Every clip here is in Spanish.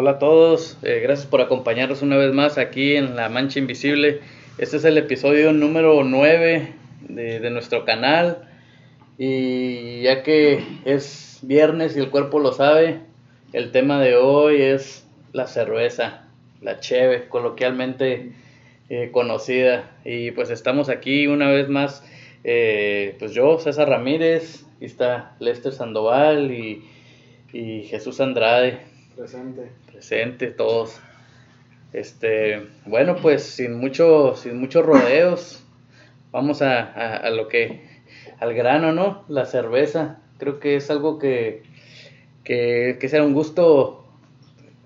Hola a todos, eh, gracias por acompañarnos una vez más aquí en La Mancha Invisible. Este es el episodio número 9 de, nuestro canal y ya que es viernes y el cuerpo lo sabe, el tema de hoy es la cerveza, la cheve, coloquialmente eh, conocida. Y pues estamos aquí una vez más, eh, pues yo, César Ramírez, y está Lester Sandoval y Jesús Andrade. Presente. Presente, todos. Este, bueno, pues sin mucho, sin muchos rodeos, vamos a, a, lo que, al grano, ¿no? La cerveza. Creo que es algo que, que, que será un gusto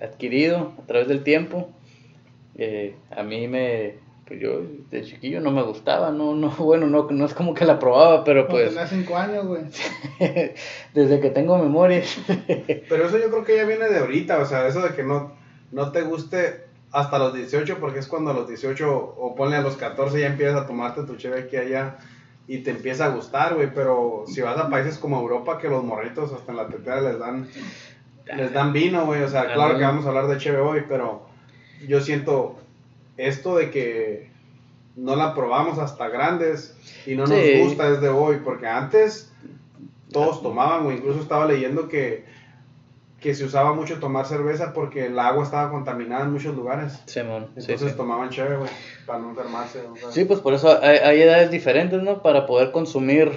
adquirido a través del tiempo. Eh, a mí me, pues yo de chiquillo no me gustaba, no, no, bueno, no, no es como que la probaba, pero Pues, tenía cinco años, güey. desde que tengo memoria. Pero eso yo creo que ya viene de ahorita, o sea, eso de que no, no te guste hasta los 18, porque es cuando a los 18 o ponle a los 14 ya empiezas a tomarte tu cheve aquí y allá y te empieza a gustar, güey, pero si vas a países como Europa que los morritos hasta en la tetera les dan les dan vino, güey, o sea, claro que vamos a hablar de cheve hoy, pero yo siento esto de que no la probamos hasta grandes y no Sí. nos gusta desde hoy, porque antes todos tomaban, güey, incluso estaba leyendo que, que se usaba mucho tomar cerveza porque el agua estaba contaminada en muchos lugares. Simón, Entonces sí. tomaban chévere, güey, para no enfermarse. o sea. Sí, pues por eso hay, hay edades diferentes, ¿no? Para poder consumir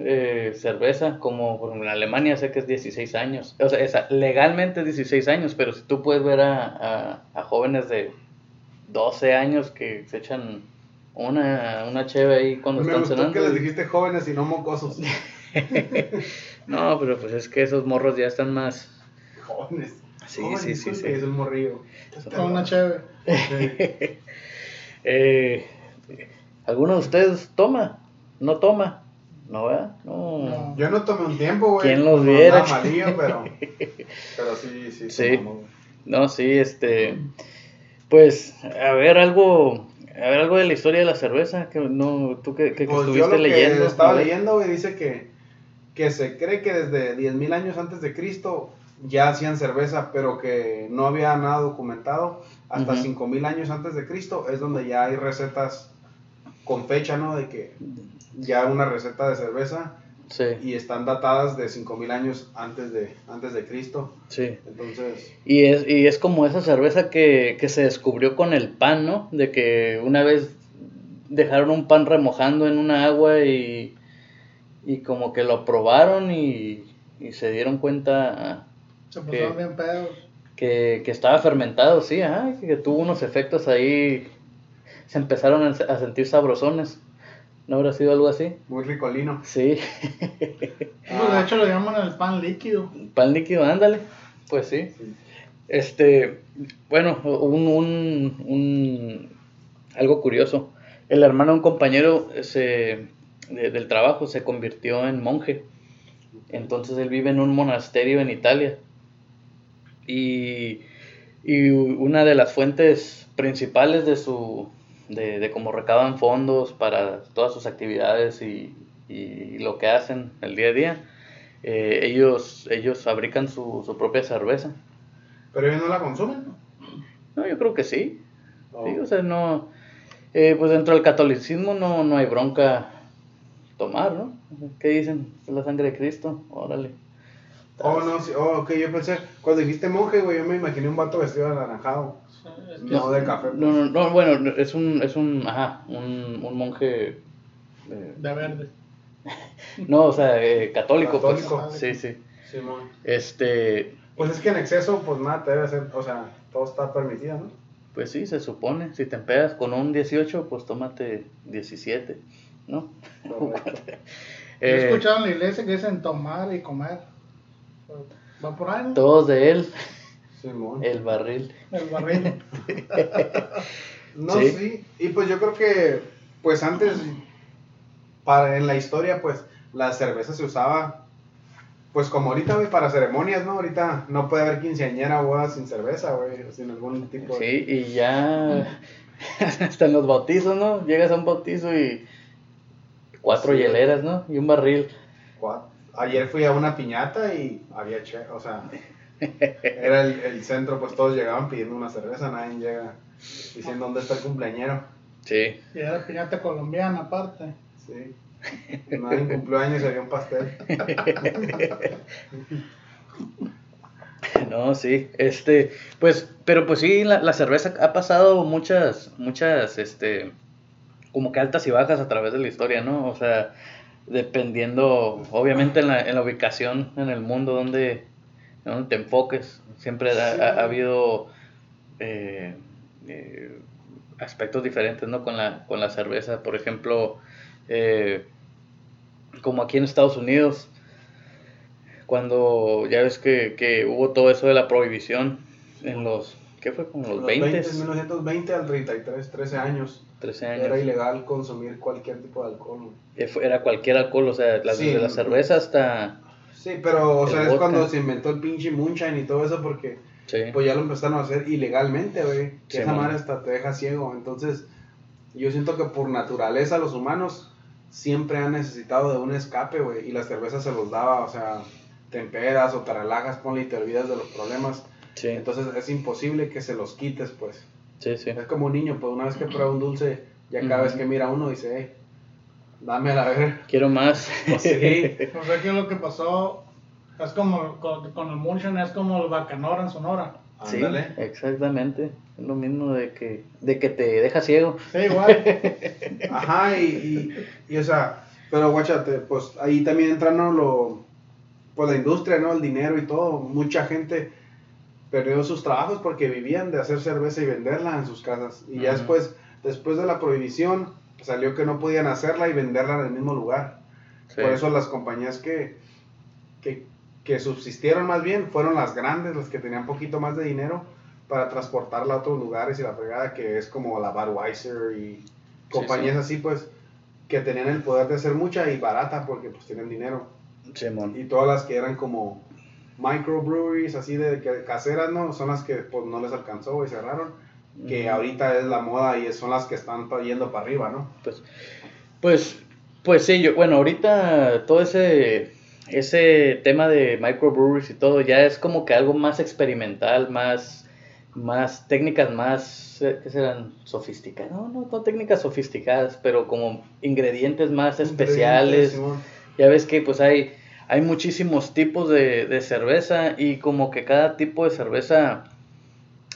eh, cerveza, como por ejemplo en Alemania sé que es 16 años. O sea, legalmente es 16 años, pero si tú puedes ver a, a, a jóvenes de 12 años que se echan una, una cheve ahí cuando Me están gustó cenando. que les dijiste jóvenes y no mocosos. No, pero pues es que esos morros ya están más... jóvenes. Sí, Jóvenes, sí, sí, sí. Es un morrillo. Con una chévere. Eh, ¿Alguno de ustedes toma? ¿No toma? ¿No, verdad? No. No. Yo no tomé un tiempo, güey. ¿Quién los viera? andaba malillo, pero, pero sí, sí. Sí. tomamos. No, sí, este, pues, a ver algo, a ver algo de la historia de la cerveza, que no, tú que, que, que Pues yo estuviste que leyendo. estaba leyendo, güey, dice que, que se cree que desde 10.000 años antes de Cristo ya hacían cerveza, pero que no había nada documentado. Hasta Ujú. 5.000 años antes de Cristo es donde ya hay recetas con fecha, ¿no? De que ya una receta de cerveza Sí, y están datadas de 5.000 años antes de, antes de Cristo. sí. Entonces, Y es, y es como esa cerveza que, que se descubrió con el pan, ¿no? De que una vez dejaron un pan remojando en una agua y, y como que lo probaron y, y se dieron cuenta Se pusieron ¿Qué? bien pedos. que, que estaba fermentado, sí, ajá, que tuvo unos efectos ahí, se empezaron a, a sentir sabrosones. ¿No habrá sido algo así? muy ricolino. Sí. Pues, de hecho lo llaman el pan líquido. Pan líquido, ándale. Pues sí. Sí. Este, bueno, un, un, un- algo curioso. El hermano de un compañero se, de- del trabajo se convirtió en monje. Entonces él vive en un monasterio en Italia. Y, y una de las fuentes principales de su de, de cómo recaban fondos para todas sus actividades y, y lo que hacen el día a día, eh, ellos, ellos fabrican su, su propia cerveza. Pero ellos no la consumen, ¿no? Yo creo que sí. Oh. Sí, o sea, no. eh, pues dentro del catolicismo no, no hay bronca tomar, ¿no? ¿Qué dicen? Es la sangre de Cristo, órale. Oh, no, sí. Oh, ok, yo pensé, cuando dijiste monje, güey, yo me imaginé un vato vestido de anaranjado. No, de café. No, no, no, bueno, es un, es un, ajá, un, un monje. eh, De verde. no, o sea, eh, católico, pues. Católico. Sí, sí. Simón. Este, Pues es que en exceso, pues nada, te debe hacer, o sea, todo está permitido, ¿no? pues sí, se supone. Si te empedas con un 18, pues tómate 17, ¿no? Yo Eh, he escuchado en la iglesia que dicen tomar y comer. Va por ahí, ¿no? todos de él, Simón. el barril. El barril. No, Sí. sí. Y pues yo creo que, pues antes, para, en la historia, pues la cerveza se usaba, pues como ahorita, güey, para ceremonias, ¿no? Ahorita no puede haber quinceañera o boda sin cerveza, güey, sin algún tipo de... Sí, y ya hasta en los bautizos, ¿no? Llegas a un bautizo y cuatro Sí. hieleras, ¿no? Y un barril. Ayer fui a una piñata y había che, o sea, Era el, el centro, pues todos llegaban pidiendo una cerveza, nadie llega diciendo dónde está el cumpleañero. Sí. Y era piñata colombiana aparte. Sí. Nadie cumplió años y había un pastel. No, sí, este, pues, pero pues sí, la, la cerveza ha pasado muchas, muchas, este, como que altas y bajas a través de la historia, ¿no? O sea, dependiendo, obviamente, en la, en la ubicación en el mundo donde, donde te enfoques, siempre ha, ha- ha habido eh, eh, aspectos diferentes, ¿no? Con la, con la cerveza, por ejemplo, eh, como aquí en Estados Unidos, cuando ya ves que, que hubo todo eso de la prohibición en los, ¿qué fue? Como los, Los 20, 20, 1920 al 33, 13 años. 13 Era años. ilegal consumir cualquier tipo de alcohol. Era cualquier alcohol, o sea, Sí. desde la cerveza hasta... Sí, pero o El sea, es cuando se inventó el pinche moonshine y todo eso porque Sí, pues ya lo empezaron a hacer ilegalmente, güey. Que Sí, esa madre hasta te deja ciego. Entonces, yo siento que por naturaleza los humanos siempre han necesitado de un escape, güey. Y la cerveza se los daba, o sea, te empedas o te relajas, ponle y te olvidas de los problemas. sí, Entonces es imposible que se los quites, pues. sí, sí. Es como un niño, pues una vez que prueba un dulce, ya cada vez que mira uno dice, eh, dame a la ver. Quiero más. Pues sí. O sea que lo que pasó es como con, con el Moonshine, es como el Bacanora en Sonora. Sí, Ándale. exactamente. Es lo mismo de que, de que te deja ciego. Sí, igual. Ajá, y, y, y, o sea, pero guachate, pues ahí también entra ¿no? lo, pues la industria, ¿no? El dinero y todo. Mucha gente perdió sus trabajos porque vivían de hacer cerveza y venderla en sus casas. Y ya Ujú. después, después de la prohibición, salió que no podían hacerla y venderla en el mismo lugar. Sí. Por eso las compañías que, que, que subsistieron más bien fueron las grandes, las que tenían poquito más de dinero para transportarla a otros lugares y la fregada, que es como la Budweiser y compañías así, pues, que tenían el poder de hacer mucha y barata porque pues tienen dinero. Simón. Y todas las que eran como microbreweries, así de que- caseras, ¿no? Son las que pues no les alcanzó y cerraron. Que ahorita es la moda y son las que están yendo para arriba, ¿no? Pues, pues, pues sí, yo, bueno, ahorita todo ese, ese tema de microbreweries y todo ya es como que algo más experimental, más, más técnicas más, eh, ¿qué serán? Sofisticadas, no, no, no técnicas sofisticadas, pero como ingredientes más especiales. Ya ves que pues hay, hay muchísimos tipos de, de cerveza y como que cada tipo de cerveza,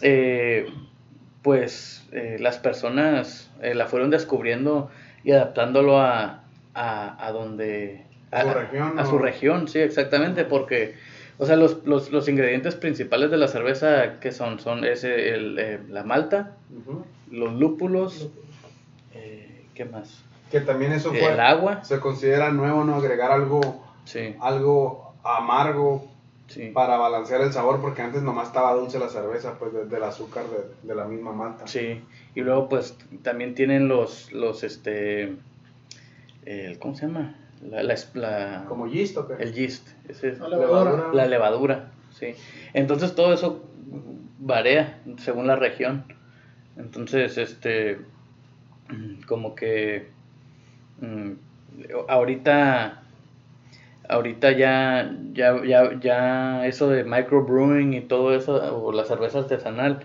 eh, pues eh, las personas eh, la fueron descubriendo y adaptándolo a, a, a donde... A su región, A, su región, sí, exactamente, porque... O sea, los, los, los ingredientes principales de la cerveza que son, son ese, el, eh, la malta, los lúpulos, eh, ¿qué más? Que también eso fue... El agua, se considera nuevo, ¿no? Agregar algo, sí, algo amargo sí. para balancear el sabor, porque antes nomás estaba dulce la cerveza, pues de- del azúcar de, de la misma malta. Sí, y luego pues también tienen los, los este, el, ¿cómo se llama? La, la, la- Como yeast, ¿o qué? el yeast, ese es La levadura. la levadura, sí. Entonces todo eso varía según la región. Entonces, este, como que mm, ahorita, ahorita ya, ya, ya, ya eso de microbrewing y todo eso, o la cerveza artesanal,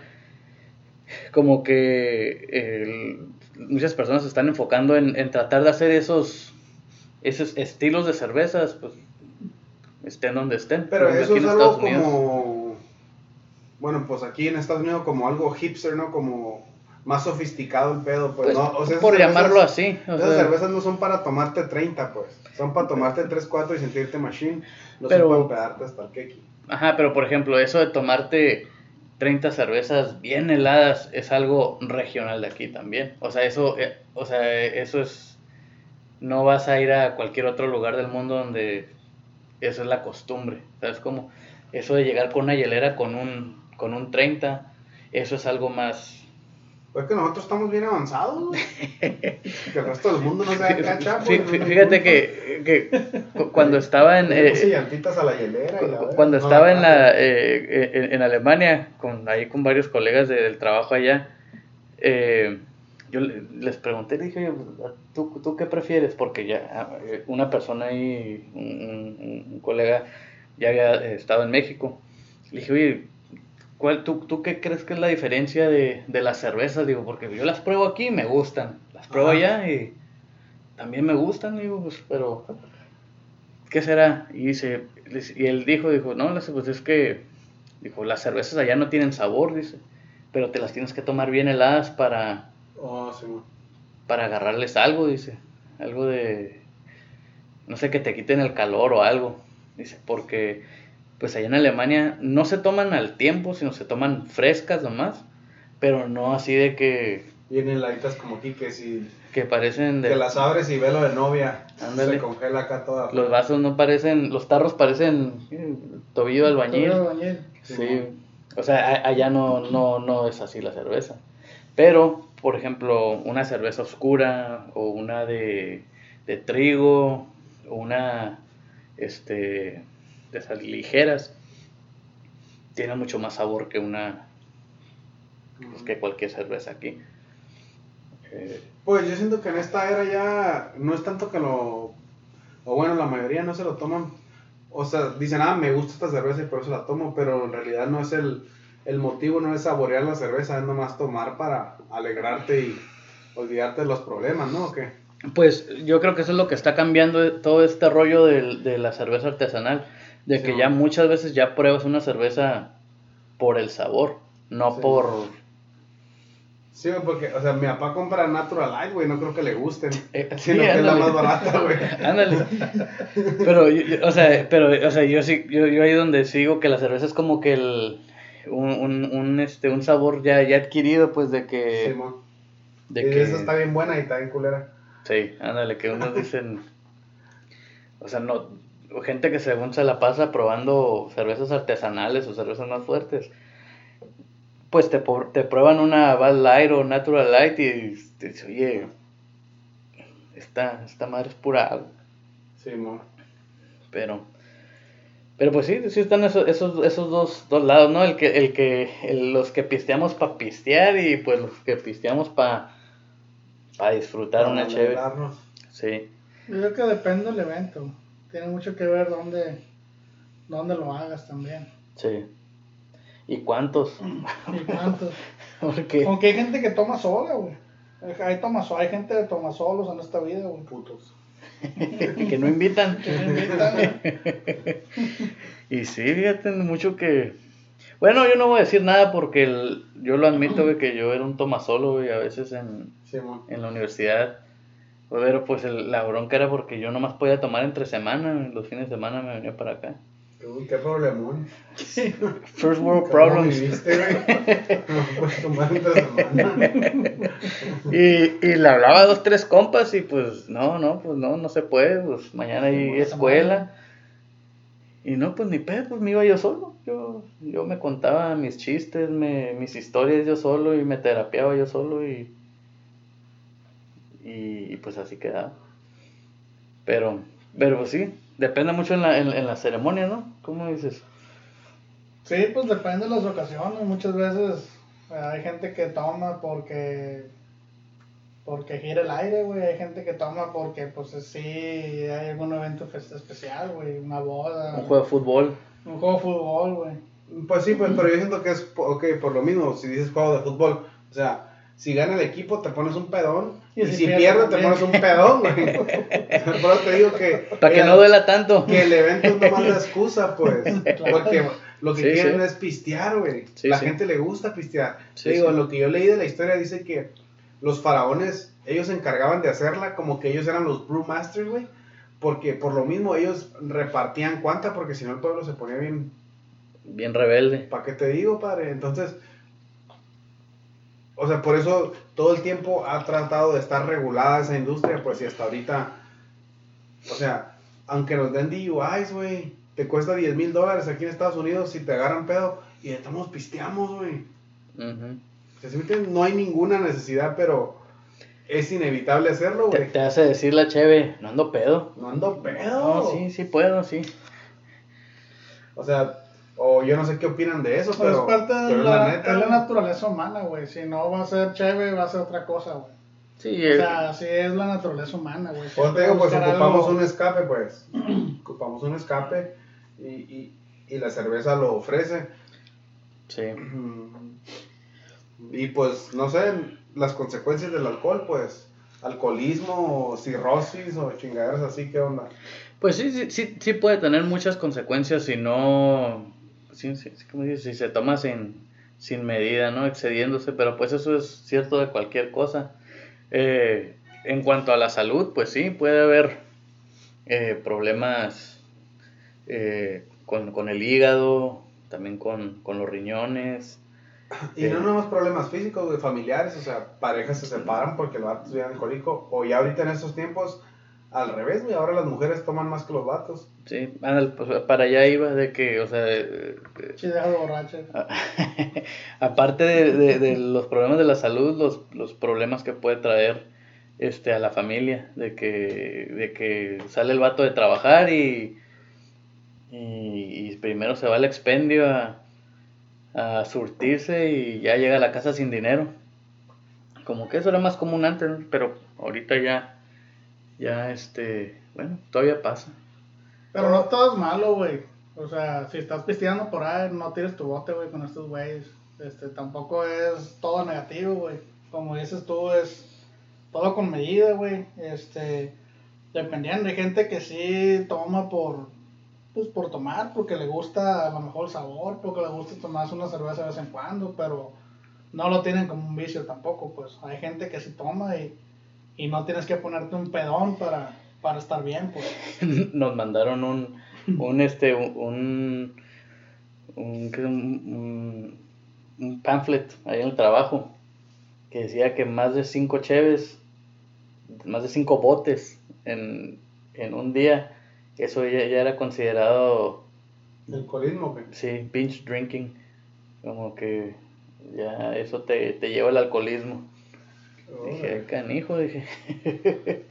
como que muchas personas se están enfocando en, en tratar de hacer esos, esos estilos de cervezas, pues estén donde estén. Pero eso aquí es en algo Estados Unidos. como... Bueno, pues aquí en Estados Unidos como algo hipster, ¿no? Como más sofisticado el pedo, pues, Pues, ¿no? O sea, por cervezas- llamarlo así. o Esas sea, cervezas no son para tomarte 30, pues. Son para tomarte 3, 4 y sentirte machine. No Pero- son para pedarte hasta el keki. Ajá, pero por ejemplo, eso de tomarte 30 cervezas bien heladas es algo regional de aquí también. O sea, eso, eh, o sea, eso es... No vas a ir a cualquier otro lugar del mundo donde eso es la costumbre. ¿Sabes cómo? Eso de llegar con una hielera con un, con un 30, eso es algo más... Pues que nosotros estamos bien avanzados, güey. que el resto del mundo no se da cacha, pues. Fíjate que, que cu- cuando estaba en... Eh, llantitas a la hielera y la. Cuando No estaba en, la, eh, en, en Alemania, con, ahí con varios colegas de- del trabajo allá, eh, yo le- les pregunté, le dije, "Oye, ¿tú, ¿tú qué prefieres? Porque ya ah, eh, una persona ahí, un, un- un colega, ya había estado en México. Le dije, oye, ¿cuál, tú, ¿tú qué crees que es la diferencia de, de las cervezas? Digo, porque yo las pruebo aquí y me gustan. Las pruebo Ajá. allá y también me gustan, digo, pues, pero ¿qué será? Y dice, y él dijo, dijo, no, pues es que, dijo, las cervezas allá no tienen sabor, dice, pero te las tienes que tomar bien heladas para, Oh, sí, para agarrarles algo, dice, algo de, no sé, que te quiten el calor o algo, dice, porque pues allá en Alemania no se toman al tiempo, sino se toman frescas nomás, pero no así de que, Vienen heladitas como aquí que si que parecen de... que las abres y velo de novia. Ándale. Se congela acá toda. Los vasos no parecen, los tarros parecen eh, tobillo de albañil. Todo albañil. Sí, o sea, a- allá no, no, no es así la cerveza. Pero, por ejemplo, una cerveza oscura o una de, de trigo o una este, de esas ligeras, tiene mucho más sabor que una pues, que cualquier cerveza aquí. Eh, Pues yo siento que en esta era ya no es tanto que lo. O bueno, la mayoría no se lo toman. O sea, dicen, ah, me gusta esta cerveza y por eso la tomo, pero en realidad no es el, el motivo, no es saborear la cerveza, es nomás tomar para alegrarte y olvidarte de los problemas, ¿no? ¿O qué? Pues yo creo que eso es lo que está cambiando todo este rollo del- de, la cerveza artesanal, de que man. ya muchas veces ya pruebas una cerveza por el sabor, no Sí. por... Sí, porque, o sea, mi papá compra Natural Light, güey, no creo que le gusten. Eh, sí, sino que es la más barata, güey. Ándale. Pero, yo- o sea, pero, o sea, yo sí, yo, yo ahí donde sigo que la cerveza es como que el, un, un, un, este, un sabor ya, ya adquirido, pues, de que... Sí, mo. de y que esa está bien buena y está bien culera. Sí, ándale, que unos dicen, o sea, no, gente que según se la pasa probando cervezas artesanales o cervezas más fuertes, pues te, te prueban una Bad Light o Natural Light y te dice, oye, esta, esta madre es pura agua, Sí, pero, pero pues sí, sí están esos, esos, esos dos, dos lados, ¿no? El que, el que, el- los que pisteamos para pistear y pues los que pisteamos para para disfrutar Para una chévere. Sí. Yo creo que depende del evento. Tiene mucho que ver dónde, dónde lo hagas también. Sí. ¿Y cuántos? Y cuántos. Porque Aunque hay gente que toma sola, güey. Hay, toma hay gente que toma solos en esta vida, güey. Putos. que no invitan. Que no invitan. Y sí, fíjate mucho que... Bueno, yo no voy a decir nada porque el- yo lo admito, güey, que yo era un tomasolo, güey, a veces en, Sí, en la universidad. Pero pues el- la bronca era porque yo nomás podía tomar entre semana, los fines de semana me venía para acá. Uy, qué problemón. First world ¿Cómo problems. viviste, güey? No puedes tomar entre semana. Y, y le hablaba a dos, tres compas y pues no, no, pues no, no se puede, pues mañana hay escuela. Y no, pues ni pedo, pues me iba yo solo. Yo, yo me contaba mis chistes, me, mis historias yo solo y me terapiaba yo solo y, y, y, pues así quedaba. Pero, pero pues sí, depende mucho en la, en, en la ceremonia, ¿no? ¿Cómo dices? Sí, pues depende de las ocasiones. Muchas veces eh, hay gente que toma porque porque gira el aire, güey. Hay gente que toma porque, pues sí, hay algún evento especial, güey. Una boda. Un juego de fútbol. un juego de fútbol, güey. Pues sí, pues, pero yo siento que es, po- ok, por lo mismo, si dices juego de fútbol, o sea, si gana el equipo te pones un pedón, y, Y si, si pierde te pones un pedón, güey. Por eso te digo que... Para que no duela tanto. Que el evento es nomás la excusa, pues. Porque lo que Sí, quieren sí. es pistear, güey. Sí, la sí. gente le gusta pistear. Sí, Te digo, sí. lo que yo leí de la historia dice que los faraones, ellos se encargaban de hacerla como que ellos eran los brewmasters, güey. Porque por lo mismo ellos repartían cuanta, porque si no el pueblo se ponía bien Bien rebelde. ¿Para qué te digo, padre? Entonces, o sea, por eso todo el tiempo ha tratado de estar regulada esa industria, pues y hasta ahorita, o sea, aunque nos den DUIs, güey, te cuesta 10 mil dólares aquí en Estados Unidos si te agarran pedo y estamos pisteamos, güey. Ujú. O sea, ¿sí me entiendes? No hay ninguna necesidad, pero es inevitable hacerlo, Te, güey. te hace decir la cheve, no ando pedo. No ando pedo. No, sí, sí puedo, sí. O sea, o yo no sé qué opinan de eso, Pues pero, es parte de pero es la, neta, es la naturaleza humana, güey. Si no va a ser chévere, va a ser otra cosa, güey. Sí, O eh, sea, así es la naturaleza humana, güey. Pues te digo, pues ocupamos algo- un escape, pues. ocupamos un escape y, y, y la cerveza lo ofrece. Sí. Y pues, no sé, las consecuencias del alcohol, pues, alcoholismo, cirrosis o chingaderas así, ¿qué onda? Pues sí, sí, sí, sí puede tener muchas consecuencias si no, sí, sí, ¿cómo dices? si se toma sin, sin medida, ¿no? Excediéndose, pero pues eso es cierto de cualquier cosa. Eh, en cuanto a la salud, pues sí, puede haber eh, problemas eh, con, con el hígado, también con, con los riñones. Y no nomás problemas físicos, familiares, o sea, parejas se separan porque el vato es bien alcohólico, o ya ahorita en estos tiempos, al revés, güey, ahora las mujeres toman más que los vatos. Sí, pues, para allá iba de que, o sea, eh, eh, Sí, deja de borracho. aparte de, de- de los problemas de la salud, los, los problemas que puede traer este a la familia, de que, de que sale el vato de trabajar y, y, y primero se va al expendio a, a surtirse y ya llega a la casa sin dinero. Como que eso era más común antes, ¿no? pero ahorita ya, ya este, bueno, todavía pasa. Pero no todo es malo, güey. O sea, si estás pisteando por ahí, no tires tu bote, güey, con estos güeyes. Este, tampoco es todo negativo, güey. Como dices tú, es todo con medida, güey. Este, dependiendo, hay gente que sí toma por, pues por tomar, porque le gusta a lo mejor el sabor, porque le gusta tomarse una cerveza de vez en cuando, pero no lo tienen como un vicio tampoco, pues. Hay gente que sí toma y, y no tienes que ponerte un pedón para, para estar bien, pues. nos mandaron un, un este, un, un, un, un- pamphlet ahí en el trabajo que decía que más de cinco cheves, más de cinco botes en, en un día, eso ya, ya era considerado, El alcoholismo, güey. sí, binge drinking, como que ya eso te, te lleva al alcoholismo. Dije, canijo, dije.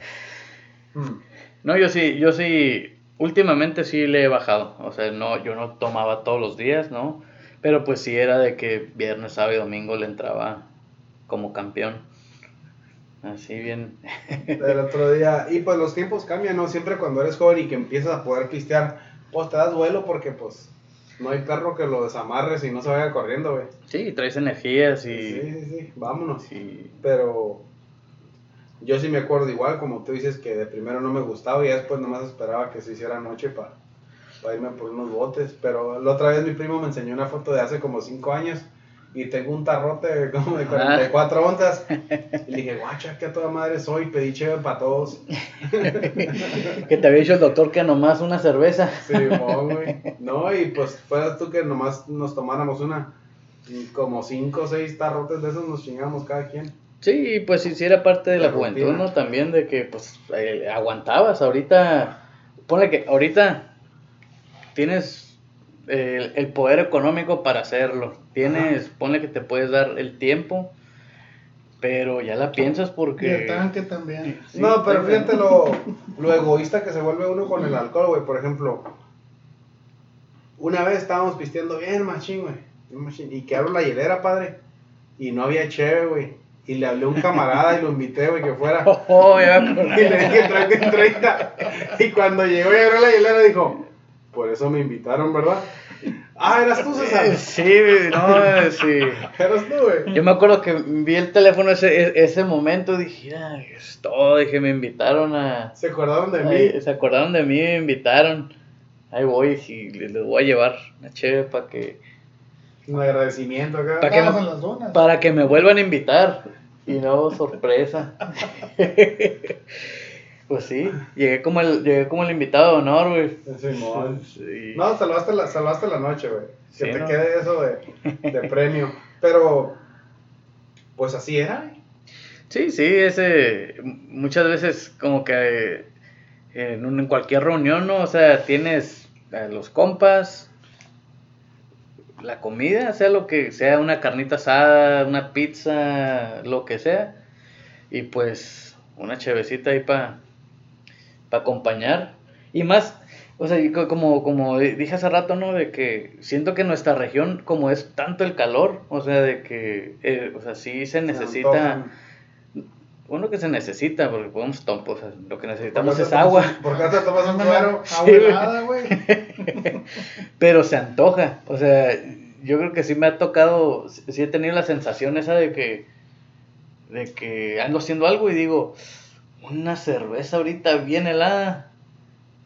Mm. No, yo sí, yo sí, últimamente sí le he bajado, o sea, no, yo no tomaba todos los días, ¿no? Pero pues sí era de que viernes, sábado y domingo le entraba como campeón. Así bien. El otro día, y pues los tiempos cambian, ¿no? Siempre cuando eres joven y que empiezas a poder pistear, pues te das vuelo porque pues no hay perro que lo desamarres y no se vaya corriendo, güey. Sí, traes energías y... sí, sí, vámonos. sí. Pero yo sí me acuerdo igual, como tú dices, que de primero no me gustaba y después nomás esperaba que se hiciera noche para irme por unos botes. Pero la otra vez mi primo me enseñó una foto de hace como 5 años y tengo un tarrote como de 44 onzas. Y dije, guacha, que a toda madre soy, pedí chévere para todos. Que te había dicho el doctor que nomás una cerveza. Sí, güey. No, y pues fueras tú que nomás nos tomáramos una, y como 5 o 6 tarrotes de esos nos chingamos cada quien. Sí, pues sí era parte de la, La juventud. ¿no? También de que pues eh, aguantabas. Ahorita, ponle que ahorita tienes eh, el poder económico para hacerlo. Tienes, ponle que te puedes dar el tiempo, pero ya la piensas Y el porque... tanque también. Sí, no, pero fíjate lo, lo egoísta que se vuelve uno con el alcohol, güey. Por ejemplo, una vez estábamos pisteando bien machín, güey. Y que abro la hielera, padre. Y no había cheve, güey. Y le hablé a un camarada y lo invité, güey, que fuera. Oh, ya me acordé. Y le dije, tráete 30. Y cuando llegó y abrió la hielera, dijo, por eso me invitaron, ¿verdad? Ah, eras tú, César. Sí, no, sí. Eras tú, güey. Yo me acuerdo que vi el teléfono ese, e- ese momento, dije, ah, es todo, dije, me invitaron a... Se acordaron de Ay, mí. se acordaron de mí, me invitaron. Ahí voy y les voy a llevar una chévere para que, Un agradecimiento acá. Pa' que las dunas. para que me vuelvan a invitar. Y no, sorpresa. pues sí, llegué como el, llegué como el invitado de honor, güey. Simón. Sí. No, salvaste la, salvaste la noche, güey. Que Sí, te ¿no? quede eso de, de premio. Pero, pues así era. Sí, sí, ese muchas veces como que en, un- en cualquier reunión, ¿no? O sea, tienes a los compas, la comida, sea lo que sea, una carnita asada, una pizza, lo que sea, y pues una chevecita ahí para acompañar. Y más, o sea, como, como dije hace rato, ¿no? De que siento que nuestra región, como es tanto el calor, o sea, de que, eh, o sea, sí se necesita antojan. uno que se necesita, porque podemos tompos, lo que ¿Por necesitamos es te agua. tomas- ¿Por qué te tomas un güey. Abuelada, güey. Pero se antoja, o sea, yo creo que sí me ha tocado, sí he tenido la sensación esa de que, de que ando haciendo algo y digo, una cerveza ahorita bien helada.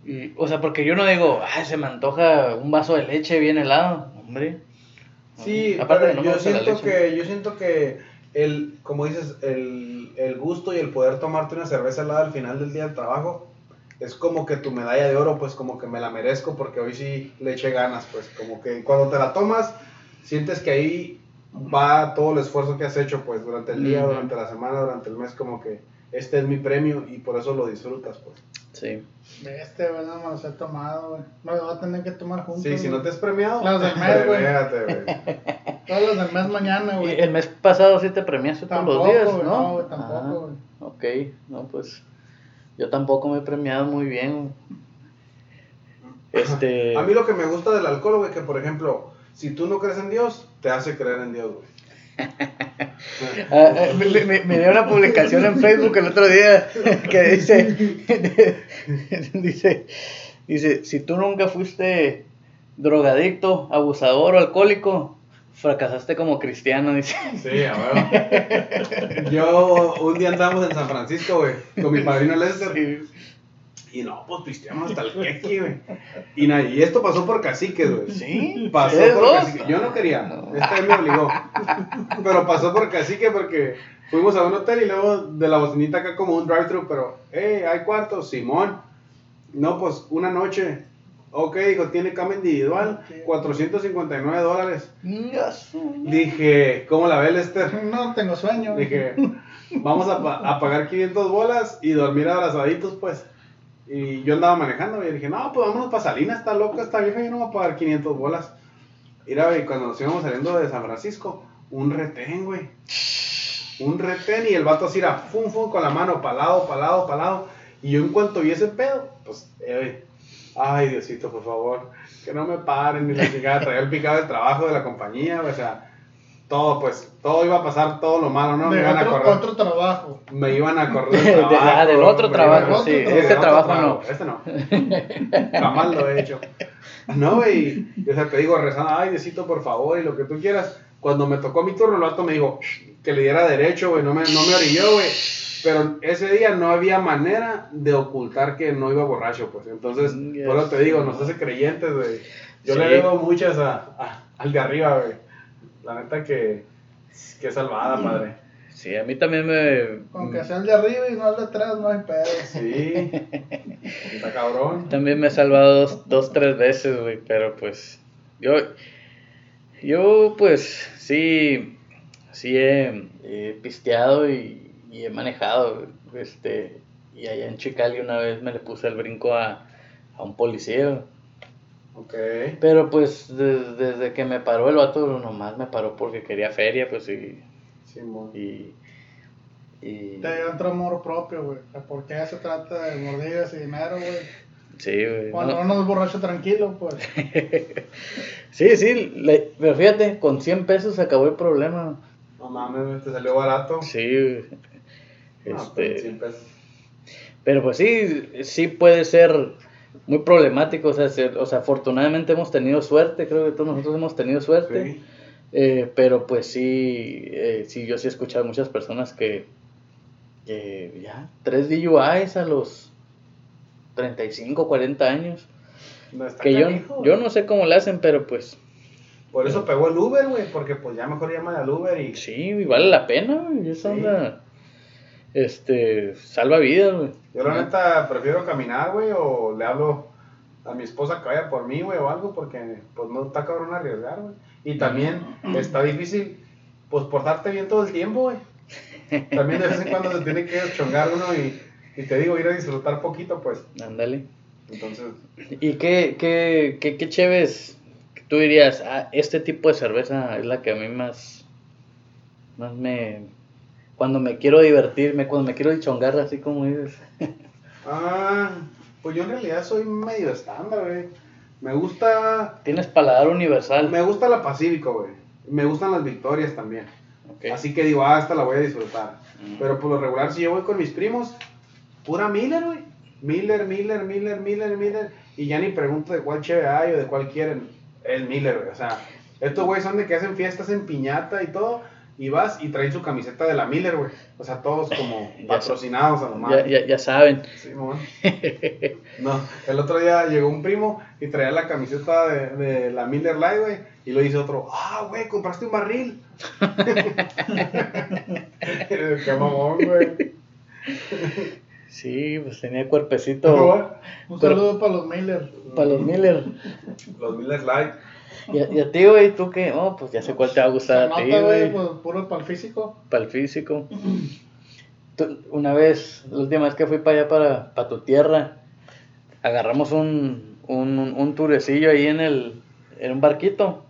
Y, o sea, porque yo no digo, ay, se me antoja un vaso de leche bien helado, hombre. Sí, Aparte pero que no me yo siento que, yo siento que el, como dices, el, el gusto y el poder tomarte una cerveza helada al final del día del trabajo es como que tu medalla de oro, pues como que me la merezco porque hoy sí le eché ganas, pues como que cuando te la tomas, sientes que ahí va todo el esfuerzo que has hecho, pues durante el día, durante la semana, durante el mes, como que este es mi premio y por eso lo disfrutas, pues. Sí. Este, güey, no me los he tomado, güey. Me los voy a tener que tomar juntos. Sí, si no te has premiado, Las del mes, güey. espérate, güey. Todos los del mes mañana, Y güey. el mes pasado sí te premiaste todos Tampoco, los días, güey, ¿no? no, güey, tampoco, Ah, güey. ok, no, pues yo tampoco me he premiado muy bien. Este... A mí lo que me gusta del alcohol, güey, que por ejemplo, si tú no crees en Dios, te hace creer en Dios, güey. Ah, ah, me, me- una publicación en Facebook el otro día que dice, dice, dice, si tú nunca fuiste drogadicto, abusador o alcohólico, fracasaste como cristiano, dice. Sí, a ver. Yo, un día andábamos en San Francisco, güey, con mi padrino Lester. Y no, pues pisteamos hasta el queque, güey. Y, y esto pasó por caciques, güey. Sí, Pasó ¿ustedes por cacique. Yo no quería. No. Esta vez me obligó. Pero pasó por cacique porque fuimos a un hotel y luego de la bocinita acá como un drive-thru, pero, hey, hay cuartos, Simón. No, pues una noche. Ok, dijo, tiene cama individual, 459 dólares. Dije, ¿cómo la ve Lester? No tengo sueño. Dije, vamos a, pa- a pagar 500 bolas y dormir abrazaditos, pues. Y yo andaba manejando y dije, no, pues vámonos para Salinas, está loca esta vieja, yo no voy a pagar 500 bolas. Mira, cuando nos íbamos saliendo de San Francisco, un retén, güey. Un retén y el vato así era, fum, fum, con la mano, palado, palado, palado. Y yo en cuanto vi ese pedo, pues, eh, ay, Diosito, por favor, que no me paren ni la chingada. Traía el picado del trabajo de la compañía, o sea, todo, pues, todo iba a pasar, todo lo malo, ¿no? Me iban a otro, correr. otro trabajo. Me iban a correr De- de- ah, del otro trabajo, sí, otro trabajo no. Este no. Jamás lo he hecho. No, güey. O sea, te digo, rezando, ay, Diosito, por favor, y lo que tú quieras. Cuando me tocó mi turno, el vato me dijo que le diera derecho, güey. No me, no me orilló, güey. Pero ese día no había manera de ocultar que no iba borracho, pues. Entonces, Mm, por eso te yes. digo, nos hace creyentes, güey. Yo Sí. le debo muchas a, a- al de arriba, güey. La neta que, que salvada, padre. Sí, a mí también me... Aunque sea el de arriba y no el de atrás, no hay pedo. Sí. Está cabrón. También me he salvado dos, dos tres veces, güey, pero pues yo, yo pues sí, sí he, he pisteado y, y he manejado, este, y allá en Chicali una vez me le puse el brinco a, a un policía, Ok. pero pues de- desde que me paró el vato nomás me paró porque quería feria, pues y, Simón. y, y Te entra amor propio, güey. ¿Por qué se trata de mordidas y dinero, güey? sí, güey, Cuando no- uno es borracho tranquilo, pues. sí, sí, le- pero fíjate, con 100 pesos se acabó el problema. No mames, te salió barato. Sí, No, este, pero 100 pesos. pero pues sí, sí puede ser muy problemático, o sea, se- o sea, afortunadamente hemos tenido suerte, creo que todos nosotros hemos tenido suerte, Sí. eh, pero pues sí, eh, sí, yo sí he escuchado muchas personas que, que ya, tres DUIs a los 35, 40 años, No que yo, canijo, yo no sé cómo le hacen, pero pues Por eso pegó el Uber, güey, porque pues ya mejor llama al Uber y... sí, y vale la pena, güey, esa Sí. onda, este, salva vidas, güey. Yo la neta prefiero caminar, güey, o le hablo a mi esposa que vaya por mí, güey, o algo, porque pues no está cabrón arriesgar, güey. Y también está difícil, pues, portarte bien todo el tiempo, güey. También de vez en cuando se tiene que chongar uno y, y te digo, ir a disfrutar poquito, pues. Ándale. Entonces, ¿Y qué, qué, qué, qué chéves tú dirías, ah, este tipo de cerveza es la que a mí más, más me... Cuando me quiero divertirme, cuando me quiero chongar, así como dices. ah, pues yo en realidad soy medio estándar, güey. Me gusta, Tienes paladar universal. me gusta la Pacífico, güey. Me gustan las victorias también. Ok. Así que digo, ah, esta la voy a disfrutar. Mm. Pero por lo regular, si yo voy con mis primos, pura Miller, güey. Miller, Miller, Miller, Miller, Miller. Y ya ni pregunto de cuál cheve hay o de cuál quieren. Es Miller, güey. O sea, estos güeyes son de que hacen fiestas en piñata y todo. Y vas y traen su camiseta de la Miller, güey. O sea, todos como patrocinados a lo Ya, más. ya, ya saben. Sí, mon. No, el otro día llegó un primo y traía la camiseta de, de la Miller Light, güey. Y lo dice otro, ah, güey, compraste un barril. Qué mamón, güey. Sí, pues tenía cuerpecito Un Pero- saludo para los Miller. para los Miller. Los Miller Light. Y a, y a ti, güey, ¿tú qué? Oh, pues ya sé cuál te va a gustar a ti, güey, pues, puro para el físico. Para el físico. Tú- una vez, la última vez que fui para allá, para, para tu tierra, agarramos un, un, un, un turecillo ahí en, el, en un barquito.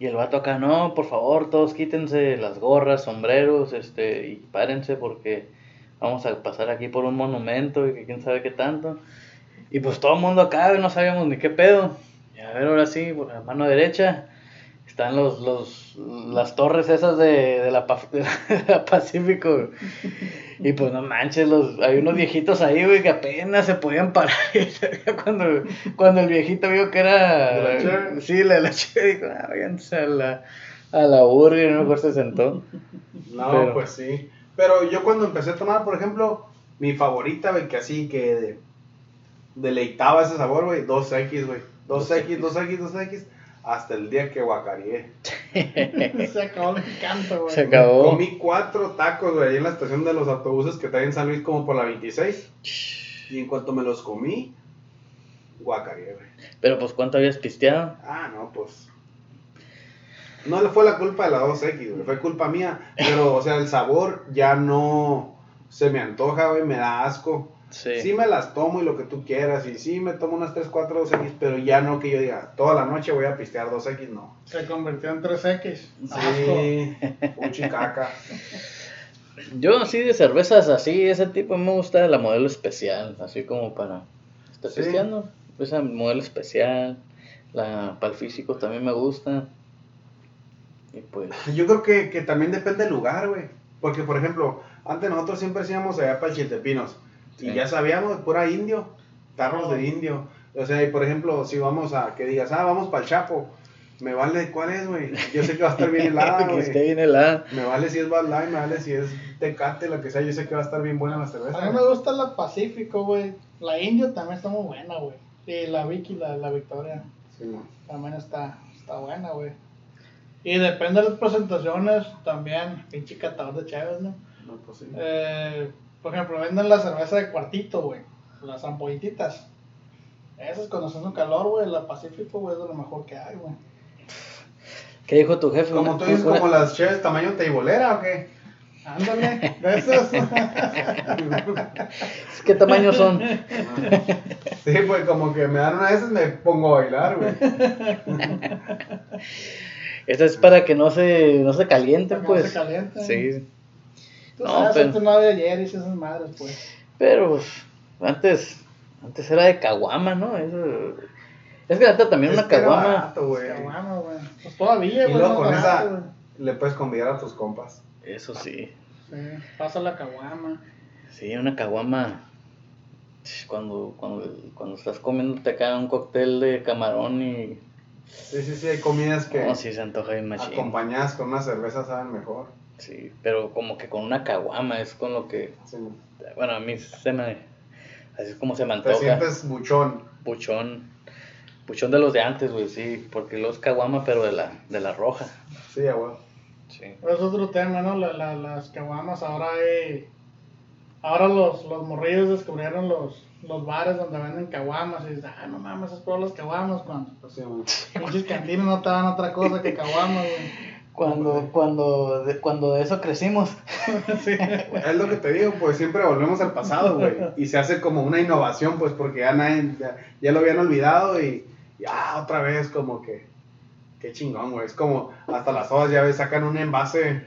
Y el vato acá, no, por favor, todos quítense las gorras, sombreros, este, y párense porque vamos a pasar aquí por un monumento y que quién sabe qué tanto. Y pues todo el mundo acá, no sabíamos ni qué pedo. A ver, ahora sí, por la mano derecha, están los, los, las torres esas de, de, la, de la Pacífico. güey. Y pues no manches, los, hay unos viejitos ahí, güey, que apenas se podían parar. Cuando, cuando el viejito vio que era... ¿De la? Sí, la de la cheve, dijo, ah, váyanse a la, a la burger, y a lo mejor se sentó. No, Pero- pues sí. Pero yo cuando empecé a tomar, por ejemplo, mi favorita, güey, que así que de- deleitaba ese sabor, güey, 2X, güey. 2X, 2X, 2X, hasta el día que guacareé. Se acabó el encanto, güey. Se acabó. Comí cuatro tacos, güey, ahí en la estación de los autobuses que traen en San Luis como por la 26. Y en cuanto me los comí, guacareé, güey. Pero pues, ¿cuánto habías pisteado? Ah, no, pues. No le fue la culpa de la 2X, güey, fue culpa mía. Pero, o sea, el sabor ya no se me antoja, güey, me da asco. Sí. Sí. me las tomo y lo que tú quieras, y sí me tomo unas 3, 4 2X, pero ya no que yo diga, toda la noche voy a pistear 2X, no. Se convirtió en 3X. Sí, fuchi caca. Yo así de cervezas así, ese tipo me gusta la modelo especial, así como para estar Sí. pisteando. Esa modelo especial, la para el físico también me gusta. Y pues, Yo creo que, que también depende del lugar, güey. Porque, por ejemplo, antes nosotros siempre íbamos allá para el Chiltepinos. Sí. Y ya sabíamos, pura indio, tarros de indio. O sea, y por ejemplo, si vamos a, que digas, ah, vamos para el Chapo, me vale cuál es, güey. Yo sé que va a estar bien helada, que esté güey. bien helada. Me vale si es Bad Light, me vale si es Tecate, lo que sea. Yo sé que va a estar bien buena la A cerveza. mí me gusta la Pacífico, güey. La Indio también está muy buena, güey. Y la Vicky, la, la Victoria, Sí, man. también está, está buena, güey. Y depende de las presentaciones, también, pinche catador de chaves, ¿no? No, pues sí. Eh, por ejemplo, venden la cerveza de cuartito, güey. Las ampollititas. Esas cuando haciendo calor, güey, la Pacífico, güey, es de lo mejor que hay, güey. ¿Qué dijo tu jefe? Como tú dices, como las cheves tamaño teibolera o qué? Ándale, de esas. ¿Qué tamaño son? Sí, pues como que me dan una de esas me pongo a bailar, güey. Esta es para que no se, no se calienten, Para que no pues. se calienten. Sí. Tú No, sabes, pero- antes no había ayer y esas madres, pues. Pero pues, antes, antes era de caguama, ¿no? Eso- Es que ahorita también Es una caguama. barato. Pues todavía, Y luego no con barato, esa güey. le puedes convidar a tus compas. Eso sí. Sí, pasa la caguama. Sí, una caguama. Cuando, cuando, cuando estás comiendo te cae un cóctel de camarón y. Sí, sí, sí, hay comidas que No, sí se antoja bien machín. acompañadas con una cerveza saben mejor. Sí, pero como que con una caguama es con lo que. Sí. Bueno, a mí se me. Así es como se me Te antoja. sientes buchón. Puchón. Puchón de los de antes, güey, sí. Porque los caguama, pero de la, de la roja. Sí, huevo. Sí. Es otro tema, ¿no? La, la- las caguamas, ahora hay... Ahora los, los morrillos descubrieron los, los bares donde venden caguamas y dicen, ah, no mames, es por las caguamas, cuando Sí, man. pinches cantinas no te dan otra cosa que caguamas, güey. Cuando, cuando, de, cuando de eso crecimos. Sí. Es lo que te digo, pues siempre volvemos al pasado, güey. Y se hace como una innovación, pues porque ya nadie, ya, ya lo habían olvidado y ya otra vez como que, qué chingón, güey. Es como hasta las sodas ya ves, sacan un envase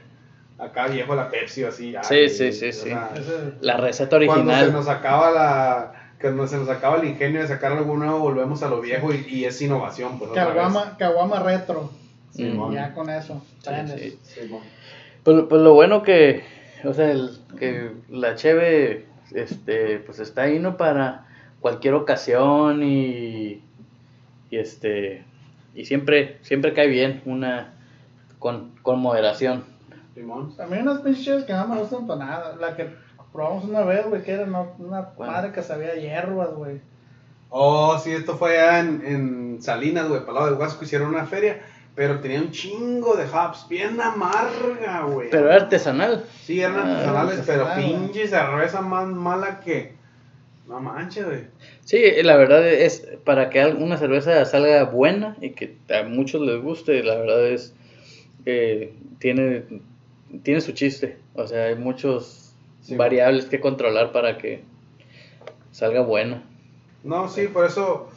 acá viejo, la Pepsi o así. ya, Sí, y- sí, sí, sí. Ese- La receta Cuando se original. nos acaba la... Cuando se nos acaba el ingenio de sacar algo nuevo, volvemos a lo viejo y, y es innovación, pues. Caguama, caguama retro. Sí, Mm. Ya con eso. Prendes. sí. Sí, mon. Pues, pues lo bueno que, o sea, el, que la cheve, este, pues está ahí, ¿no? Para cualquier ocasión y, y este, y siempre, siempre cae bien, una, con, con moderación. Simón. A mí unas pinches que no me gustan para nada. La que probamos una vez, güey, que era no- una ¿Cuál? madre que sabía hierbas, güey. Oh, sí, esto fue allá en, en Salinas, güey, para el lado de Huasco, hicieron una feria, pero tenía un chingo de hops, bien amarga, güey. Pero era artesanal. Sí, eran Ah, artesanales, pero artesanal, pinche cerveza más mala que... No manches, güey. Sí, la verdad es, para que una cerveza salga buena y que a muchos les guste, la verdad es, eh, tiene, tiene su chiste. O sea, hay muchos Sí. variables que controlar para que salga buena. No, sí, por eso,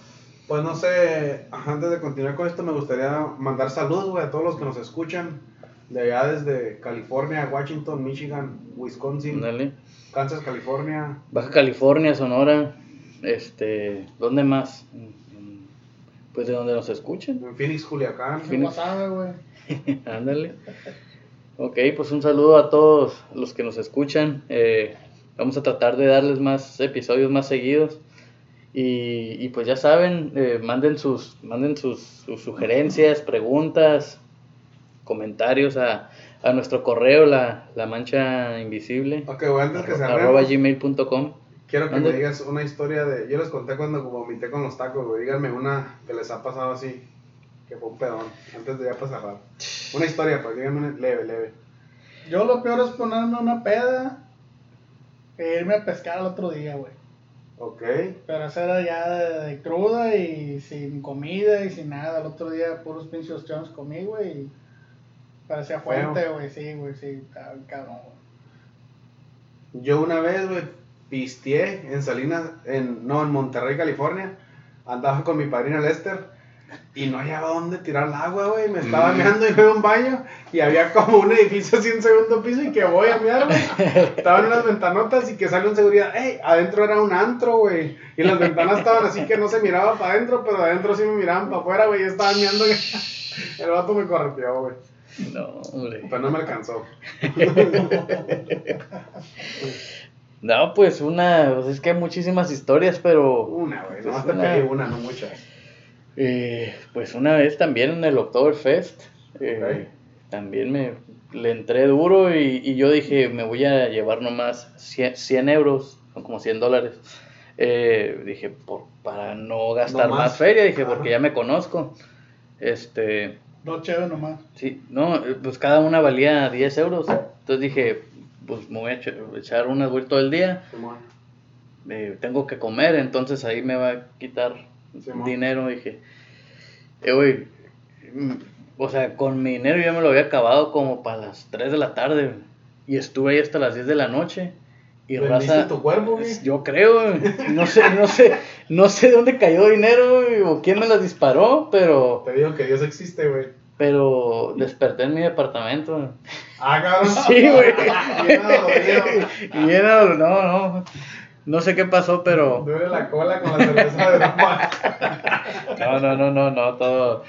pues no sé, antes de continuar con esto, me gustaría mandar saludos, güey, a todos los que nos escuchan, de allá desde California, Washington, Michigan, Wisconsin, Ándale. Kansas, California, Baja California, Sonora, este, ¿dónde más? Pues de donde nos escuchen. en Phoenix, Culiacán. Qué sabe, güey. Ándale. Ok, pues un saludo a todos los que nos escuchan. Eh, vamos a tratar de darles más episodios más seguidos. Y, y pues ya saben, eh, manden, sus, manden sus, sus sugerencias, preguntas, comentarios a, a nuestro correo, la, la mancha invisible, Ok, güey, antes que arroba cerremos, gmail.com. quiero que me digas una historia de... Yo les conté cuando vomité con los tacos, güey, díganme una que les ha pasado así, que fue un pedón, antes de ya para cerrar. Una historia, pues, díganme una leve, leve. Yo lo peor es ponerme una peda e irme a pescar al otro día, güey. Ok, Pero esa era ya de, de cruda y sin comida y sin nada. El otro día puros pinches ostiones comí, güey. Y parecía fuente, güey. Sí, güey, sí. Estaba cabrón, güey. Yo una vez, güey, pisteé en Salinas, en, no, en Monterrey, California. Andaba con mi padrino Lester y no hallaba dónde tirar el agua, güey. Me estaba Mm. meando y a un baño y había como un edificio así en segundo piso y que voy a mear, güey. Estaban unas ventanotas y que sale un seguridad. ¡Ey! Adentro era un antro, güey. Y las ventanas estaban así que no se miraba para adentro, pero de adentro sí me miraban para afuera, güey. Yo estaba meando. El vato me correteó, güey. No, hombre. Pero no me alcanzó. No, pues una, pues es que hay muchísimas historias, pero Una, güey. Pues Nomás te una. pegué una, no muchas. Eh, pues una vez también en el Oktoberfest, eh, también me le entré duro y, y yo dije, me voy a llevar nomás 100, 100 euros, son como 100 dólares. Eh, dije, por, para no gastar No más. más. feria, dije, Ajá. porque ya me conozco. Este, Dos chéves nomás. sí, no, eh, pues cada una valía 10 euros. Entonces dije, pues me voy a echa- echar unas vueltas todo el día eh, tengo que comer, entonces ahí me va a quitar Simón. dinero. Dije, eh, güey, mm, o sea, con mi dinero ya me lo había acabado como para las 3 de la tarde y estuve ahí hasta las 10 de la noche. Y ¿Vendiste raza, tu cuerpo, güey? yo creo, no sé, no sé, no sé de dónde cayó dinero güey, o quién me las disparó, pero, Te digo que Dios existe, güey. pero desperté en mi departamento. Ah, cabrón. Sí, güey. Era, no, no, no sé qué pasó, pero... Duele la cola con la cerveza de Roma. No, no, no, no, no, todo,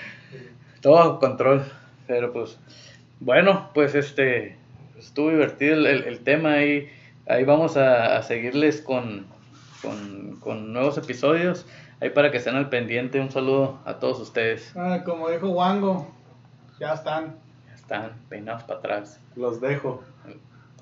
todo bajo control. Pero pues, bueno, pues este, estuvo divertido el, el- el tema ahí. Ahí vamos a, a seguirles con, con, con nuevos episodios. Ahí para que estén al pendiente. Un saludo a todos ustedes. Ah, como dijo Wango, ya están. Ya están peinados para atrás. Los dejo.